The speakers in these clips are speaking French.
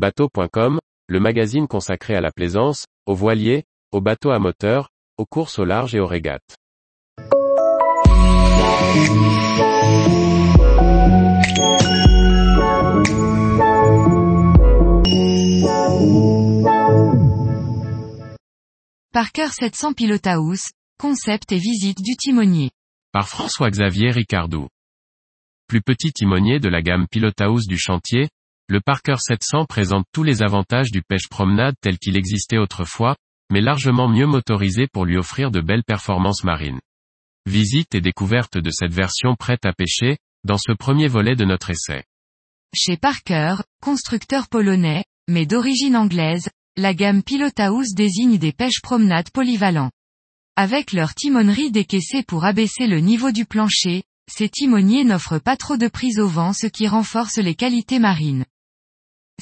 Bateau.com, le magazine consacré à la plaisance, aux voiliers, aux bateaux à moteur, aux courses au large et aux régates. Parker 700 Pilot House, concept et visite du timonier. Par François-Xavier Ricardou. Plus petit timonier de la gamme Pilot House du chantier, le Parker 700 présente tous les avantages du pêche promenade tel qu'il existait autrefois, mais largement mieux motorisé pour lui offrir de belles performances marines. Visite et découverte de cette version prête à pêcher, dans ce premier volet de notre essai. Chez Parker, constructeur polonais, mais d'origine anglaise, la gamme Pilot House désigne des pêches promenades polyvalents. Avec leur timonerie décaissée pour abaisser le niveau du plancher, ces timoniers n'offrent pas trop de prise au vent ce qui renforce les qualités marines.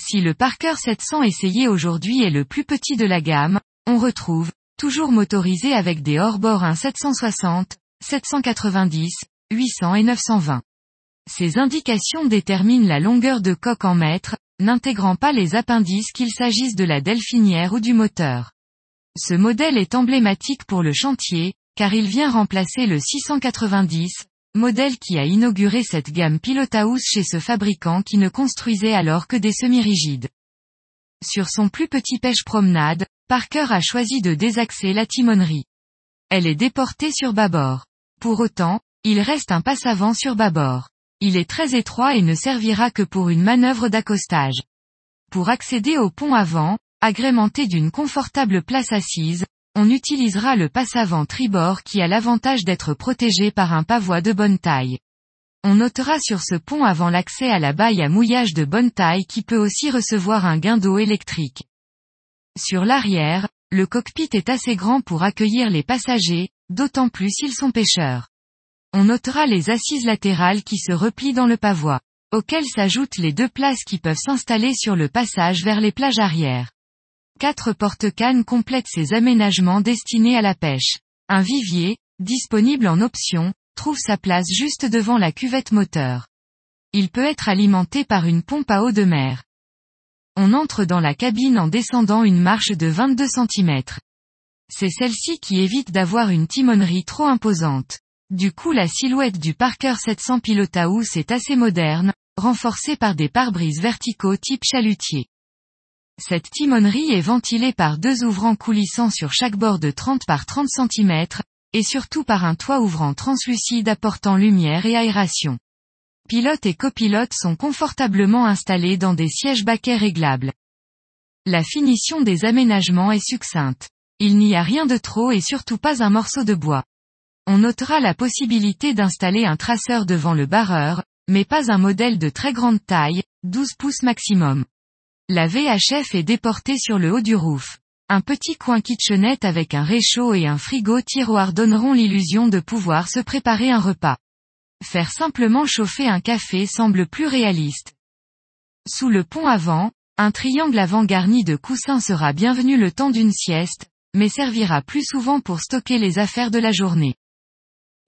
Si le Parker 700 essayé aujourd'hui est le plus petit de la gamme, on retrouve, toujours motorisé avec des hors-bords 1 760, 790, 800 et 920. Ces indications déterminent la longueur de coque en mètres, n'intégrant pas les appendices qu'il s'agisse de la delphinière ou du moteur. Ce modèle est emblématique pour le chantier, car il vient remplacer le 690, modèle qui a inauguré cette gamme House chez ce fabricant qui ne construisait alors que des semi-rigides. Sur son plus petit pêche promenade, Parker a choisi de désaxer la timonerie. Elle est déportée sur bâbord. Pour autant, il reste un passe-avant sur bâbord. Il est très étroit et ne servira que pour une manœuvre d'accostage. Pour accéder au pont avant, agrémenté d'une confortable place assise, on utilisera le passe-avant tribord qui a l'avantage d'être protégé par un pavois de bonne taille. On notera sur ce pont avant l'accès à la baille à mouillage de bonne taille qui peut aussi recevoir un gain d'eau électrique. Sur l'arrière, le cockpit est assez grand pour accueillir les passagers, d'autant plus s'ils sont pêcheurs. On notera les assises latérales qui se replient dans le pavois, auxquelles s'ajoutent les deux places qui peuvent s'installer sur le passage vers les plages arrière. Quatre porte-cannes complètent ces aménagements destinés à la pêche. Un vivier, disponible en option, trouve sa place juste devant la cuvette moteur. Il peut être alimenté par une pompe à eau de mer. On entre dans la cabine en descendant une marche de 22 cm. C'est celle-ci qui évite d'avoir une timonerie trop imposante. Du coup la silhouette du Parker 700 House est assez moderne, renforcée par des pare-brises verticaux type chalutier. Cette timonerie est ventilée par deux ouvrants coulissants sur chaque bord de 30 par 30 cm, et surtout par un toit ouvrant translucide apportant lumière et aération. Pilote et copilote sont confortablement installés dans des sièges baquets réglables. La finition des aménagements est succincte. Il n'y a rien de trop et surtout pas un morceau de bois. On notera la possibilité d'installer un traceur devant le barreur, mais pas un modèle de très grande taille, 12 pouces maximum. La VHF est déportée sur le haut du roof. Un petit coin kitchenette avec un réchaud et un frigo tiroir donneront l'illusion de pouvoir se préparer un repas. Faire simplement chauffer un café semble plus réaliste. Sous le pont avant, un triangle avant garni de coussins sera bienvenu le temps d'une sieste, mais servira plus souvent pour stocker les affaires de la journée.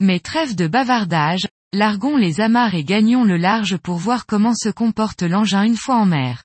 Mais trêve de bavardage, largons les amarres et gagnons le large pour voir comment se comporte l'engin une fois en mer.